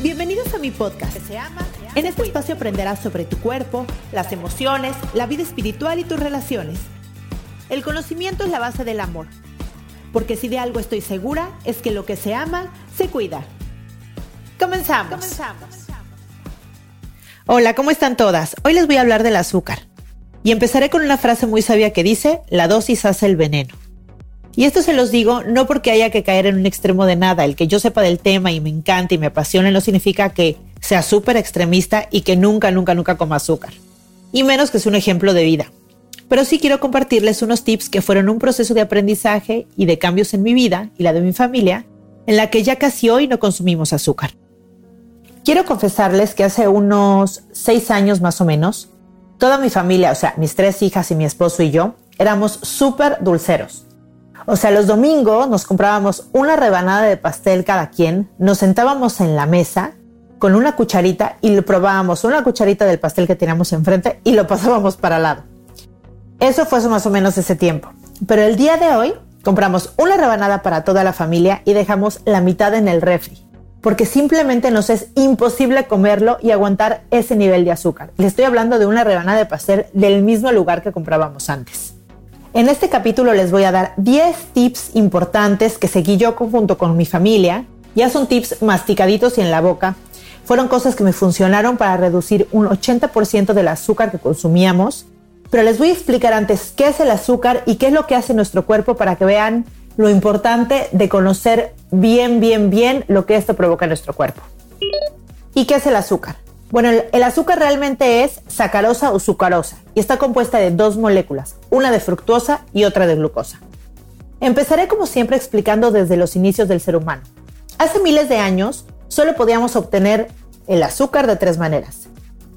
Bienvenidos a mi podcast. En este espacio aprenderás sobre tu cuerpo, las emociones, la vida espiritual y tus relaciones. El conocimiento es la base del amor. Porque si de algo estoy segura es que lo que se ama, se cuida. Comenzamos. Hola, ¿cómo están todas? Hoy les voy a hablar del azúcar. Y empezaré con una frase muy sabia que dice, la dosis hace el veneno. Y esto se los digo no porque haya que caer en un extremo de nada, el que yo sepa del tema y me encante y me apasione no significa que sea súper extremista y que nunca, nunca, nunca coma azúcar. Y menos que sea un ejemplo de vida. Pero sí quiero compartirles unos tips que fueron un proceso de aprendizaje y de cambios en mi vida y la de mi familia, en la que ya casi hoy no consumimos azúcar. Quiero confesarles que hace unos seis años más o menos, toda mi familia, o sea, mis tres hijas y mi esposo y yo, éramos súper dulceros. O sea, los domingos nos comprábamos una rebanada de pastel cada quien, nos sentábamos en la mesa con una cucharita y le probábamos una cucharita del pastel que teníamos enfrente y lo pasábamos para al lado. Eso fue más o menos ese tiempo. Pero el día de hoy compramos una rebanada para toda la familia y dejamos la mitad en el refri porque simplemente nos es imposible comerlo y aguantar ese nivel de azúcar. Le estoy hablando de una rebanada de pastel del mismo lugar que comprábamos antes. En este capítulo les voy a dar 10 tips importantes que seguí yo junto con mi familia. Ya son tips masticaditos y en la boca. Fueron cosas que me funcionaron para reducir un 80% del azúcar que consumíamos. Pero les voy a explicar antes qué es el azúcar y qué es lo que hace nuestro cuerpo para que vean lo importante de conocer bien, bien, bien lo que esto provoca en nuestro cuerpo. ¿Y qué es el azúcar? Bueno, el, azúcar realmente es sacarosa o sucarosa y está compuesta de dos moléculas, una de fructosa y otra de glucosa. Empezaré como siempre explicando desde los inicios del ser humano. Hace miles de años solo podíamos obtener el azúcar de tres maneras.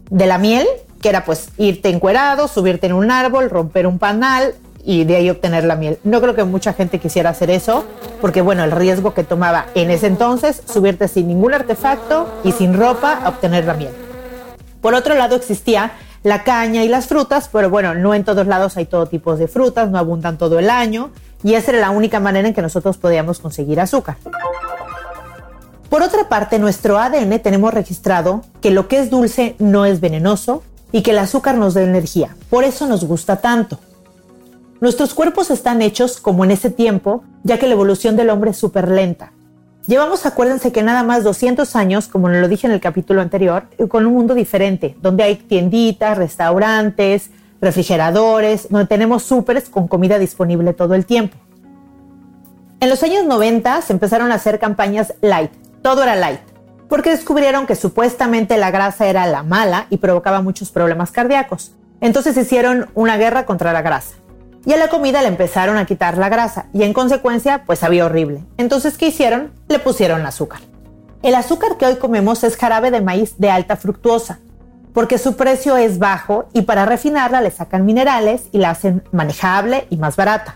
De la miel, que era pues irte encuerado, subirte en un árbol, romper un panal, y de ahí obtener la miel. No creo que mucha gente quisiera hacer eso, porque bueno, el riesgo que tomaba en ese entonces, subirte sin ningún artefacto y sin ropa a obtener la miel. Por otro lado existía la caña y las frutas, pero bueno, no en todos lados hay todo tipo de frutas, no abundan todo el año, y esa era la única manera en que nosotros podíamos conseguir azúcar. Por otra parte, nuestro ADN tenemos registrado que lo que es dulce no es venenoso y que el azúcar nos da energía. Por eso nos gusta tanto. Nuestros cuerpos están hechos como en ese tiempo, ya que la evolución del hombre es súper lenta. Llevamos, acuérdense que nada más 200 años, como lo dije en el capítulo anterior, con un mundo diferente, donde hay tienditas, restaurantes, refrigeradores, donde tenemos súperes con comida disponible todo el tiempo. En los años 90 se empezaron a hacer campañas light, todo era light, porque descubrieron que supuestamente la grasa era la mala y provocaba muchos problemas cardíacos. Entonces hicieron una guerra contra la grasa y a la comida le empezaron a quitar la grasa y en consecuencia pues sabía horrible. Entonces, ¿qué hicieron? Le pusieron azúcar. El azúcar que hoy comemos es jarabe de maíz de alta fructuosa, porque su precio es bajo y para refinarla le sacan minerales y la hacen manejable y más barata.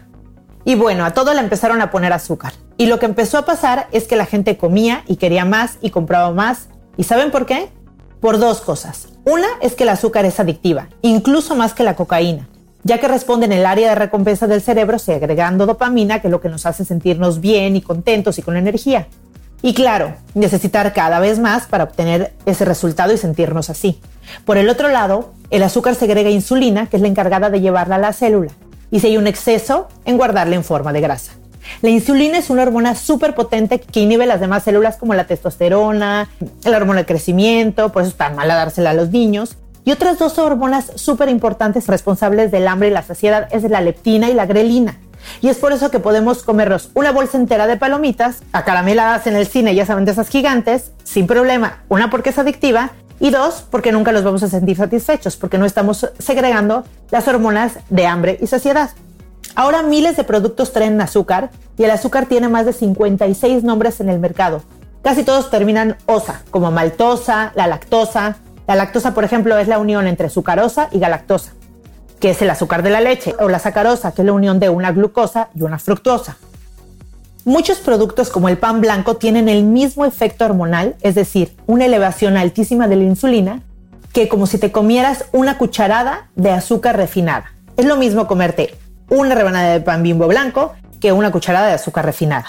Y bueno, a todo le empezaron a poner azúcar. Y lo que empezó a pasar es que la gente comía y quería más y compraba más. ¿Y saben por qué? Por dos cosas. Una es que el azúcar es adictiva, incluso más que la cocaína ya que responde en el área de recompensa del cerebro segregando dopamina, que es lo que nos hace sentirnos bien y contentos y con energía. Y claro, necesitar cada vez más para obtener ese resultado y sentirnos así. Por el otro lado, el azúcar segrega insulina, que es la encargada de llevarla a la célula, y si hay un exceso, en guardarla en forma de grasa. La insulina es una hormona súper potente que inhibe las demás células como la testosterona, la hormona del crecimiento, por eso es tan mala dársela a los niños, y otras dos hormonas súper importantes responsables del hambre y la saciedad es la leptina y la grelina. Y es por eso que podemos comernos una bolsa entera de palomitas, acarameladas en el cine, ya saben, de esas gigantes, sin problema. Una porque es adictiva y dos porque nunca los vamos a sentir satisfechos, porque no estamos segregando las hormonas de hambre y saciedad. Ahora miles de productos traen azúcar y el azúcar tiene más de 56 nombres en el mercado, casi todos terminan osa, como maltosa, la lactosa. La lactosa, por ejemplo, es la unión entre sucarosa y galactosa, que es el azúcar de la leche, o la sacarosa, que es la unión de una glucosa y una fructosa. Muchos productos como el pan blanco tienen el mismo efecto hormonal, es decir, una elevación altísima de la insulina, que como si te comieras una cucharada de azúcar refinada. Es lo mismo comerte una rebanada de pan bimbo blanco que una cucharada de azúcar refinada.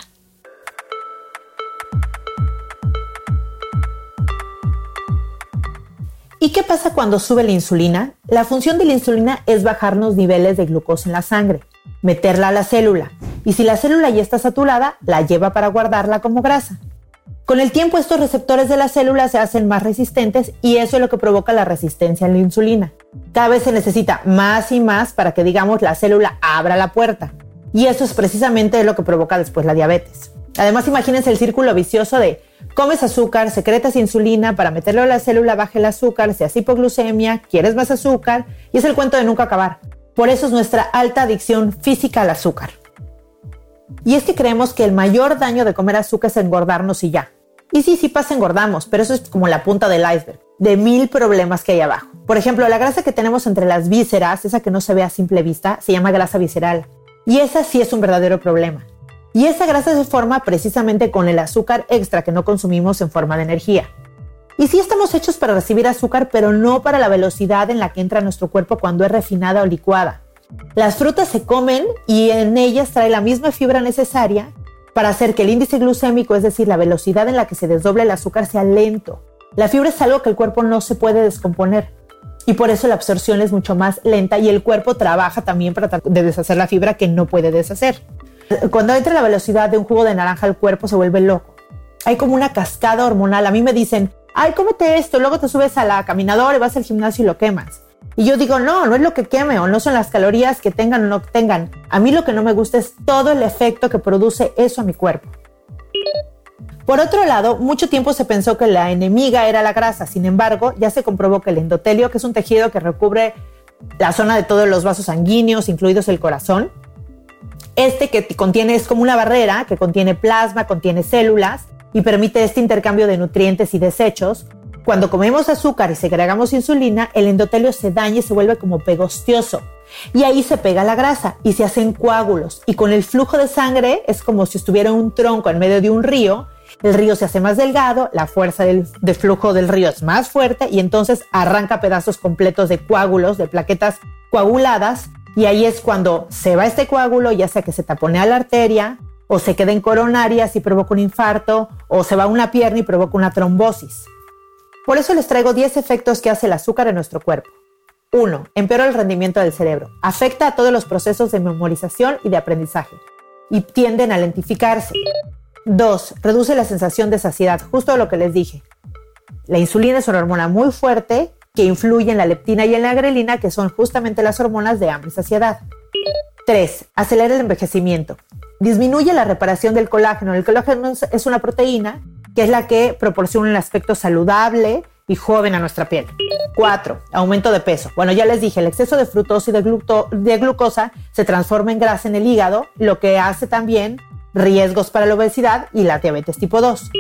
¿Y qué pasa cuando sube la insulina? La función de la insulina es bajar los niveles de glucosa en la sangre, meterla a la célula, y si la célula ya está saturada, la lleva para guardarla como grasa. Con el tiempo estos receptores de la célula se hacen más resistentes y eso es lo que provoca la resistencia a la insulina. Cada vez se necesita más y más para que digamos la célula abra la puerta. Y eso es precisamente lo que provoca después la diabetes. Además imagínense el círculo vicioso de comes azúcar, secretas insulina para meterlo a la célula, baja el azúcar, se hace hipoglucemia, quieres más azúcar y es el cuento de nunca acabar. Por eso es nuestra alta adicción física al azúcar. Y es que creemos que el mayor daño de comer azúcar es engordarnos y ya. Y sí, sí pasa, engordamos, pero eso es como la punta del iceberg, de mil problemas que hay abajo. Por ejemplo, la grasa que tenemos entre las vísceras, esa que no se ve a simple vista, se llama grasa visceral. Y esa sí es un verdadero problema. Y esa grasa se forma precisamente con el azúcar extra que no consumimos en forma de energía. Y sí estamos hechos para recibir azúcar, pero no para la velocidad en la que entra nuestro cuerpo cuando es refinada o licuada. Las frutas se comen y en ellas trae la misma fibra necesaria para hacer que el índice glucémico, es decir, la velocidad en la que se desdobla el azúcar, sea lento. La fibra es algo que el cuerpo no se puede descomponer y por eso la absorción es mucho más lenta y el cuerpo trabaja también para de deshacer la fibra que no puede deshacer. Cuando entra la velocidad de un jugo de naranja el cuerpo se vuelve loco. Hay como una cascada hormonal. A mí me dicen, ay, cómete esto, luego te subes a la caminadora y vas al gimnasio y lo quemas. Y yo digo, no, no es lo que queme o no son las calorías que tengan o no tengan. A mí lo que no me gusta es todo el efecto que produce eso a mi cuerpo. Por otro lado, mucho tiempo se pensó que la enemiga era la grasa. Sin embargo, ya se comprobó que el endotelio, que es un tejido que recubre la zona de todos los vasos sanguíneos, incluidos el corazón, este que contiene es como una barrera que contiene plasma, contiene células y permite este intercambio de nutrientes y desechos, cuando comemos azúcar y segregamos insulina, el endotelio se daña y se vuelve como pegostioso. Y ahí se pega la grasa y se hacen coágulos. Y con el flujo de sangre es como si estuviera un tronco en medio de un río. El río se hace más delgado, la fuerza del, de flujo del río es más fuerte y entonces arranca pedazos completos de coágulos, de plaquetas coaguladas. Y ahí es cuando se va este coágulo, ya sea que se taponea la arteria, o se queda en coronarias y provoca un infarto, o se va a una pierna y provoca una trombosis. Por eso les traigo 10 efectos que hace el azúcar en nuestro cuerpo. 1. Empeora el rendimiento del cerebro. Afecta a todos los procesos de memorización y de aprendizaje y tienden a lentificarse. 2. Reduce la sensación de saciedad, justo lo que les dije. La insulina es una hormona muy fuerte que influye en la leptina y en la grelina, que son justamente las hormonas de hambre y saciedad. 3. Acelera el envejecimiento. Disminuye la reparación del colágeno. El colágeno es una proteína que es la que proporciona un aspecto saludable y joven a nuestra piel. 4. Aumento de peso. Bueno, ya les dije, el exceso de fructosa y de, de glucosa se transforma en grasa en el hígado, lo que hace también riesgos para la obesidad y la diabetes tipo 2.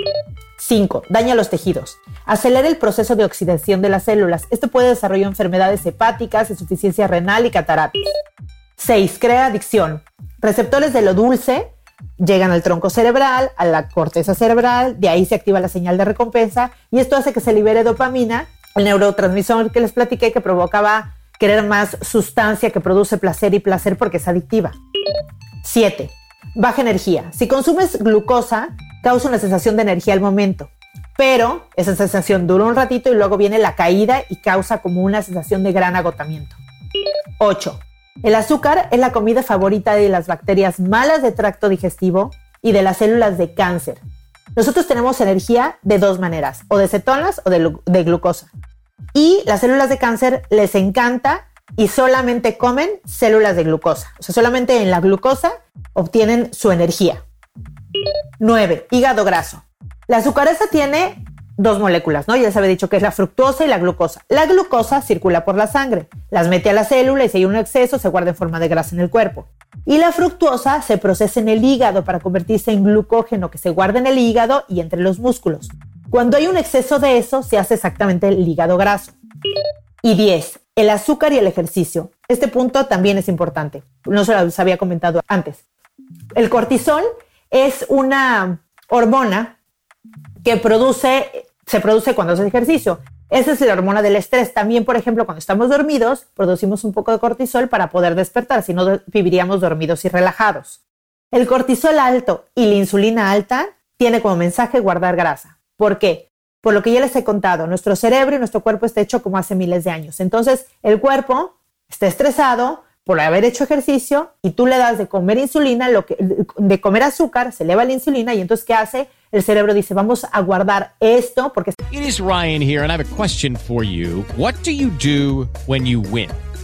5. Daña los tejidos. Acelera el proceso de oxidación de las células. Esto puede desarrollar enfermedades hepáticas, insuficiencia renal y cataratas. 6. Crea adicción. Receptores de lo dulce llegan al tronco cerebral, a la corteza cerebral, de ahí se activa la señal de recompensa y esto hace que se libere dopamina, el neurotransmisor que les platiqué que provocaba querer más sustancia que produce placer y placer porque es adictiva. 7. Baja energía. Si consumes glucosa, causa una sensación de energía al momento, pero esa sensación dura un ratito y luego viene la caída y causa como una sensación de gran agotamiento. 8. El azúcar es la comida favorita de las bacterias malas de tracto digestivo y de las células de cáncer. Nosotros tenemos energía de dos maneras, o de cetonas o de, glucosa. Y las células de cáncer les encanta y solamente comen células de glucosa. O sea, solamente en la glucosa obtienen su energía. 9. Hígado graso. La azucarasa tiene dos moléculas, ¿no? Ya les había dicho que es la fructosa y la glucosa. La glucosa circula por la sangre, las mete a la célula y si hay un exceso se guarda en forma de grasa en el cuerpo. Y la fructuosa se procesa en el hígado para convertirse en glucógeno que se guarda en el hígado y entre los músculos. Cuando hay un exceso de eso, se hace exactamente el hígado graso. Y 10. El azúcar y el ejercicio. Este punto también es importante. No se lo había comentado antes. El cortisol es una hormona que produce, se produce cuando haces ejercicio. Esa es la hormona del estrés. También, por ejemplo, cuando estamos dormidos, producimos un poco de cortisol para poder despertar, si no viviríamos dormidos y relajados. El cortisol alto y la insulina alta tiene como mensaje guardar grasa. ¿Por qué? Por lo que ya les he contado, nuestro cerebro y nuestro cuerpo está hecho como hace miles de años. Entonces, el cuerpo está estresado por haber hecho ejercicio y tú le das de comer insulina, lo que, de comer azúcar, se eleva la insulina y entonces ¿qué hace? El cerebro dice, vamos a guardar esto porque... It is Ryan here and I have a question for you. What do you do when you win?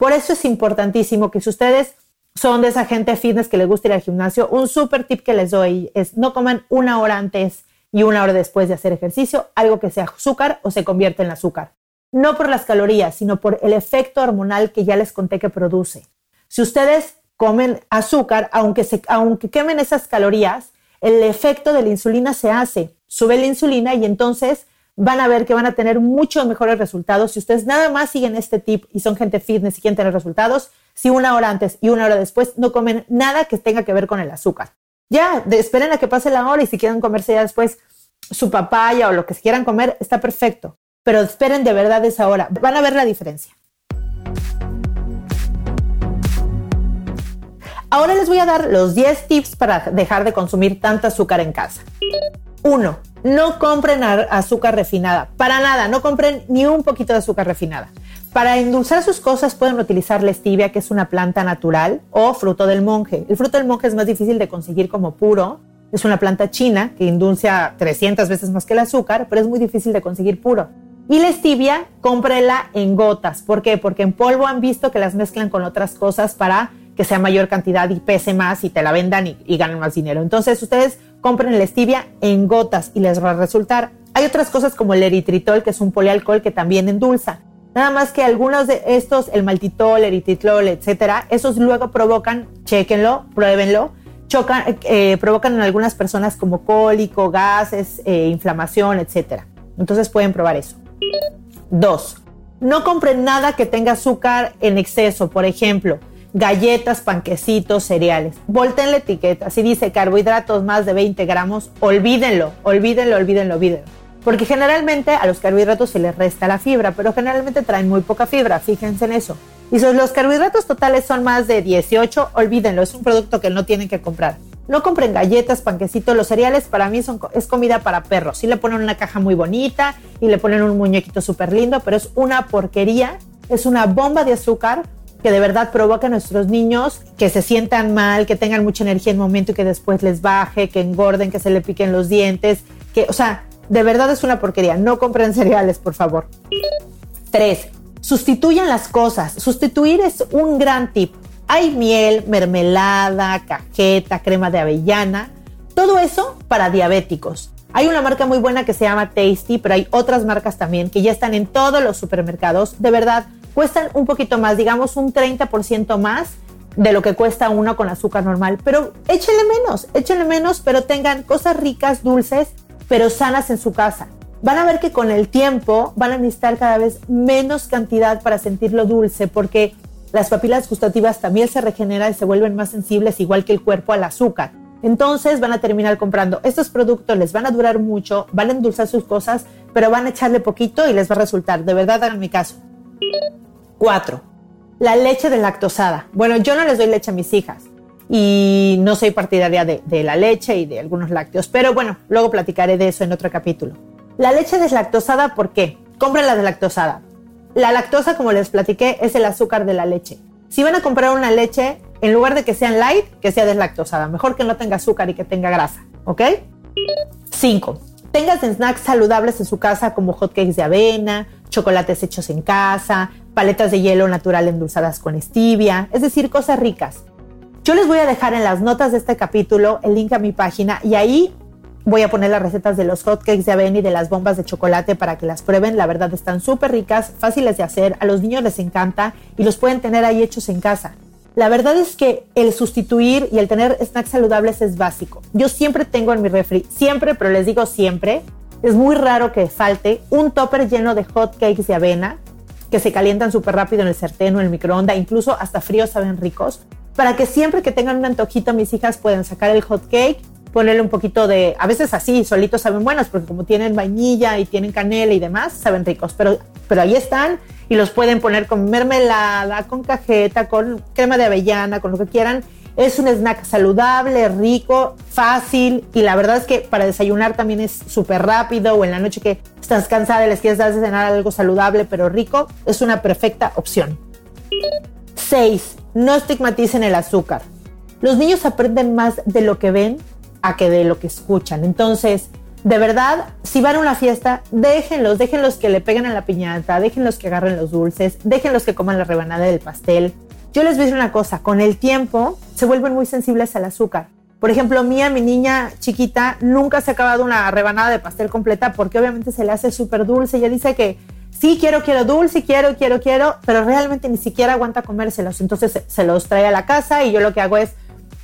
Por eso es importantísimo que si ustedes son de esa gente fitness que les gusta ir al gimnasio, un súper tip que les doy es no coman una hora antes y una hora después de hacer ejercicio algo que sea azúcar o se convierte en azúcar. No por las calorías, sino por el efecto hormonal que ya les conté que produce. Si ustedes comen azúcar, aunque, se, aunque quemen esas calorías, el efecto de la insulina se hace. Sube la insulina y entonces van a ver que van a tener muchos mejores resultados. Si ustedes nada más siguen este tip y son gente fitness y quieren tener resultados, si una hora antes y una hora después no comen nada que tenga que ver con el azúcar. Ya, esperen a que pase la hora y si quieren comerse ya después su papaya o lo que quieran comer, está perfecto. Pero esperen de verdad esa hora. Van a ver la diferencia. Ahora les voy a dar los 10 tips para dejar de consumir tanta azúcar en casa. 1. No compren azúcar refinada. Para nada, no compren ni un poquito de azúcar refinada. Para endulzar sus cosas pueden utilizar la stevia, que es una planta natural, o fruto del monje. El fruto del monje es más difícil de conseguir como puro. Es una planta china que indulza 300 veces más que el azúcar, pero es muy difícil de conseguir puro. Y la stevia, cómprela en gotas. ¿Por qué? Porque en polvo han visto que las mezclan con otras cosas para que sea mayor cantidad y pese más y te la vendan y, y ganen más dinero. Entonces ustedes compren la stevia en gotas y les va a resultar. Hay otras cosas como el eritritol, que es un polialcohol que también endulza. Nada más que algunos de estos, el maltitol, eritritol, etcétera, esos luego provocan, chequenlo, pruébenlo, chocan, eh, provocan en algunas personas como cólico, gases, eh, inflamación, etcétera. Entonces pueden probar eso. Dos, no compren nada que tenga azúcar en exceso, por ejemplo, galletas, panquecitos, cereales. Volten la etiqueta. Si dice carbohidratos más de 20 gramos, olvídenlo, olvídenlo, olvídenlo, olvídenlo. Porque generalmente a los carbohidratos se les resta la fibra, pero generalmente traen muy poca fibra, fíjense en eso. Y si los carbohidratos totales son más de 18, olvídenlo, es un producto que no tienen que comprar. No compren galletas, panquecitos, los cereales para mí son, es comida para perros. Sí le ponen una caja muy bonita y le ponen un muñequito súper lindo, pero es una porquería, es una bomba de azúcar que de verdad provoca a nuestros niños que se sientan mal, que tengan mucha energía en el momento y que después les baje, que engorden, que se le piquen los dientes, que, o sea, de verdad es una porquería. No compren cereales, por favor. 3. Sustituyan las cosas. Sustituir es un gran tip. Hay miel, mermelada, cajeta, crema de avellana. Todo eso para diabéticos. Hay una marca muy buena que se llama Tasty, pero hay otras marcas también que ya están en todos los supermercados. De verdad, cuestan un poquito más, digamos un 30% más de lo que cuesta uno con azúcar normal. Pero échenle menos, échenle menos, pero tengan cosas ricas, dulces pero sanas en su casa. Van a ver que con el tiempo van a necesitar cada vez menos cantidad para sentirlo dulce porque las papilas gustativas también se regeneran y se vuelven más sensibles igual que el cuerpo al azúcar. Entonces van a terminar comprando estos productos, les van a durar mucho, van a endulzar sus cosas, pero van a echarle poquito y les va a resultar. De verdad, hagan mi caso. 4. La leche de lactosada. Bueno, yo no les doy leche a mis hijas, y no soy partidaria de, la leche y de algunos lácteos, pero bueno, luego platicaré de eso en otro capítulo. La leche deslactosada, ¿por qué? Compren la deslactosada. La lactosa, como les platiqué, es el azúcar de la leche. Si van a comprar una leche, En lugar de que sean light, que sea deslactosada. Mejor que no tenga azúcar y que tenga grasa, ¿ok? 5. Tengas snacks saludables en su casa como hotcakes de avena, chocolates hechos en casa, paletas de hielo natural endulzadas con stevia, es decir, cosas ricas. Yo les voy a dejar en las notas de este capítulo el link a mi página y ahí voy a poner las recetas de los hotcakes de avena y de las bombas de chocolate para que las prueben. La verdad están súper ricas, fáciles de hacer, a los niños les encanta y los pueden tener ahí hechos en casa. La verdad es que el sustituir y el tener snacks saludables es básico. Yo siempre tengo en mi refri, siempre, pero les digo siempre, es muy raro que falte un topper lleno de hot cakes de avena que se calientan súper rápido en el sartén o en el microondas, incluso hasta fríos saben ricos, para que siempre que tengan un antojito mis hijas puedan sacar el hot cake, ponerle un poquito de, a veces así, solitos saben buenos, porque como tienen vainilla y tienen canela y demás, saben ricos, pero, pero ahí están y los pueden poner con mermelada, con cajeta, con crema de avellana, con lo que quieran es un snack saludable, rico, fácil y la verdad es que para desayunar también es súper rápido o en la noche que estás cansada y les quieres dar de cenar algo saludable pero rico, es una perfecta opción. 6. No estigmaticen el azúcar. Los niños aprenden más de lo que ven a que de lo que escuchan. Entonces, de verdad, si van a una fiesta, déjenlos, déjenlos que le peguen a la piñata, déjenlos que agarren los dulces, déjenlos que coman la rebanada del pastel, yo les voy a decir una cosa, con el tiempo se vuelven muy sensibles al azúcar. Por ejemplo, mía, mi niña chiquita, nunca se ha acabado una rebanada de pastel completa porque obviamente se le hace súper dulce. Ella dice que sí, quiero, quiero dulce, quiero, quiero, quiero, pero realmente ni siquiera aguanta comérselos. Entonces se los trae a la casa y yo lo que hago es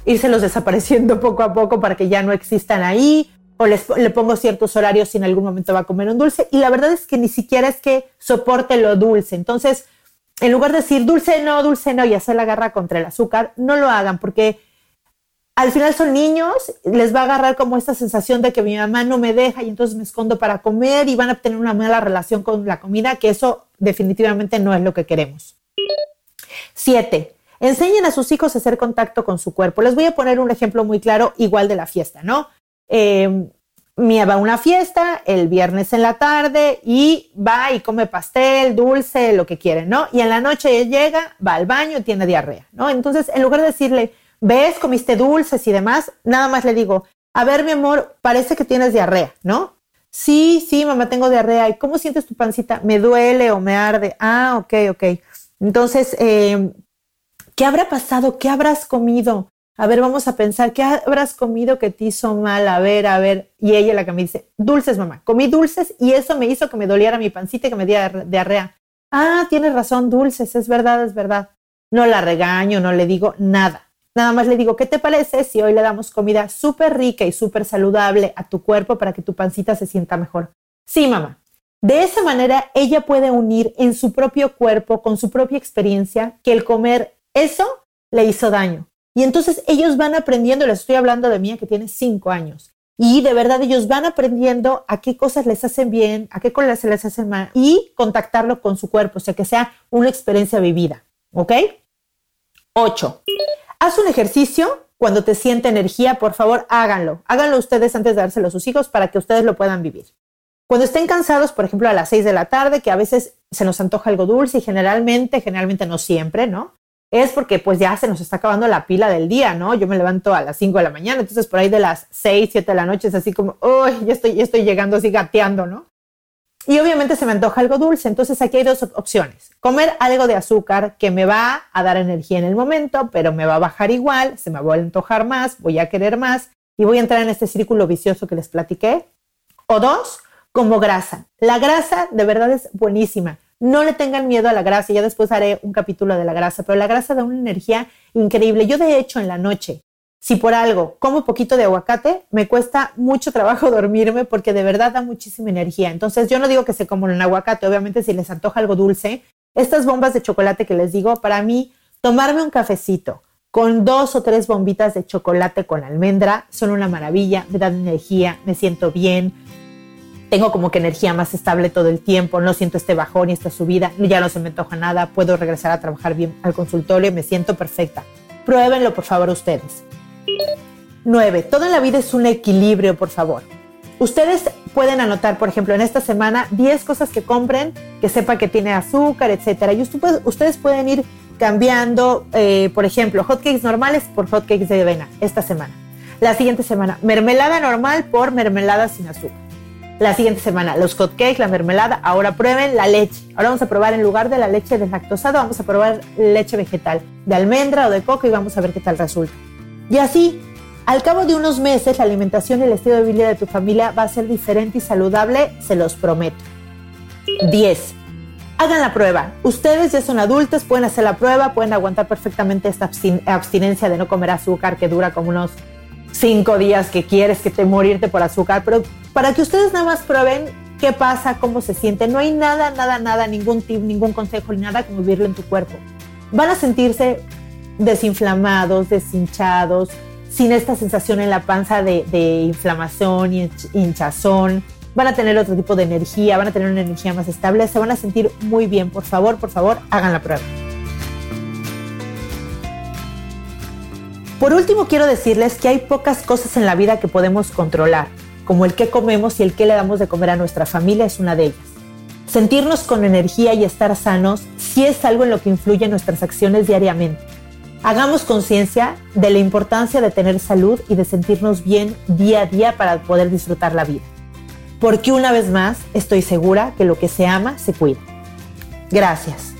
írselos desapareciendo poco a poco para que ya no existan ahí o les, le pongo ciertos horarios si en algún momento va a comer un dulce. Y la verdad es que ni siquiera es que soporte lo dulce. Entonces, en lugar de decir dulce no, dulce no y hacer la garra contra el azúcar, no lo hagan porque al final son niños, les va a agarrar como esta sensación de que mi mamá no me deja y entonces me escondo para comer y van a tener una mala relación con la comida, que eso definitivamente no es lo que queremos. Siete, enseñen a sus hijos a hacer contacto con su cuerpo. Les voy a poner un ejemplo muy claro, igual de la fiesta, ¿no? Eh, Mía va a una fiesta el viernes en la tarde y va y come pastel, dulce, lo que quiere, ¿no? Y en la noche llega, va al baño tiene diarrea, ¿no? Entonces, en lugar de decirle, ves, comiste dulces y demás, nada más le digo, a ver, mi amor, parece que tienes diarrea, ¿no? Sí, sí, mamá, tengo diarrea. ¿Y cómo sientes tu pancita? ¿Me duele o me arde? Ah, ok, ok. Entonces, eh, ¿qué habrá pasado? ¿Qué habrás comido? A ver, vamos a pensar, ¿qué habrás comido que te hizo mal? A ver, a ver. Y ella la que me dice, dulces, mamá. Comí dulces y eso me hizo que me doliera mi pancita y que me diera diarrea. Ah, tienes razón, dulces, es verdad, es verdad. No la regaño, no le digo nada. Nada más le digo, ¿qué te parece si hoy le damos comida súper rica y súper saludable a tu cuerpo para que tu pancita se sienta mejor? Sí, mamá. De esa manera, ella puede unir en su propio cuerpo, con su propia experiencia, que el comer eso le hizo daño y entonces ellos van aprendiendo, les estoy hablando de mía que tiene cinco años. Y de verdad ellos van aprendiendo a qué cosas les hacen bien, a qué cosas les hacen mal y contactarlo con su cuerpo, o sea, que sea una experiencia vivida. ¿Ok? Ocho. Haz un ejercicio cuando te siente energía, por favor, háganlo. Háganlo ustedes antes de dárselo a sus hijos para que ustedes lo puedan vivir. Cuando estén cansados, por ejemplo, a las seis de la tarde, que a veces se nos antoja algo dulce y generalmente, generalmente no siempre, ¿no? Es porque pues ya se nos está acabando la pila del día, ¿no? Yo me levanto a las 5 de la mañana, entonces por ahí de las 6, 7 de la noche es así como, uy, ya estoy, ya estoy llegando así gateando, ¿no? Y obviamente se me antoja algo dulce, entonces aquí hay dos opciones. Comer algo de azúcar que me va a dar energía en el momento, pero me va a bajar igual, se me va a antojar más, voy a querer más y voy a entrar en este círculo vicioso que les platiqué. O dos, como grasa. La grasa de verdad es buenísima no le tengan miedo a la grasa, ya después haré un capítulo de la grasa, pero la grasa da una energía increíble. Yo de hecho en la noche, si por algo como poquito de aguacate, me cuesta mucho trabajo dormirme porque de verdad da muchísima energía. Entonces yo no digo que se coman un aguacate, obviamente si les antoja algo dulce, estas bombas de chocolate que les digo, para mí, tomarme un cafecito con dos o tres bombitas de chocolate con almendra son una maravilla, me dan energía, me siento bien, tengo como que energía más estable todo el tiempo, no siento este bajón y esta subida, ya no se me antoja nada, puedo regresar a trabajar bien al consultorio, me siento perfecta. Pruébenlo, por favor, ustedes. 9. Todo en la vida es un equilibrio, por favor. Ustedes pueden anotar, por ejemplo, en esta semana 10 cosas que compren, que sepa que tiene azúcar, etcétera. Y ustedes pueden ir cambiando, eh, por ejemplo, hotcakes normales por hotcakes de avena esta semana. La siguiente semana, mermelada normal por mermelada sin azúcar. La siguiente semana, los hotcakes, la mermelada, ahora prueben la leche. Ahora vamos a probar en lugar de la leche deslactosada, vamos a probar leche vegetal, de almendra o de coco y vamos a ver qué tal resulta. Y así, al cabo de unos meses, la alimentación y el estilo de vida de tu familia va a ser diferente y saludable, se los prometo. 10. Hagan la prueba. Ustedes ya son adultos, pueden hacer la prueba, pueden aguantar perfectamente esta abstinencia de no comer azúcar que dura como unos 5 días que quieres que te morirte por azúcar, pero para que ustedes nada más prueben qué pasa, cómo se siente. No hay nada, nada, nada, ningún tip, ningún consejo, ni nada como vivirlo en tu cuerpo. Van a sentirse desinflamados, deshinchados, sin esta sensación en la panza de, de inflamación y hinchazón. Van a tener otro tipo de energía, van a tener una energía más estable, se van a sentir muy bien. Por favor, por favor, hagan la prueba. Por último, quiero decirles que hay pocas cosas en la vida que podemos controlar, como el qué comemos y el qué le damos de comer a nuestra familia es una de ellas. Sentirnos con energía y estar sanos sí es algo en lo que influye nuestras acciones diariamente. Hagamos conciencia de la importancia de tener salud y de sentirnos bien día a día para poder disfrutar la vida. Porque una vez más estoy segura que lo que se ama se cuida. Gracias.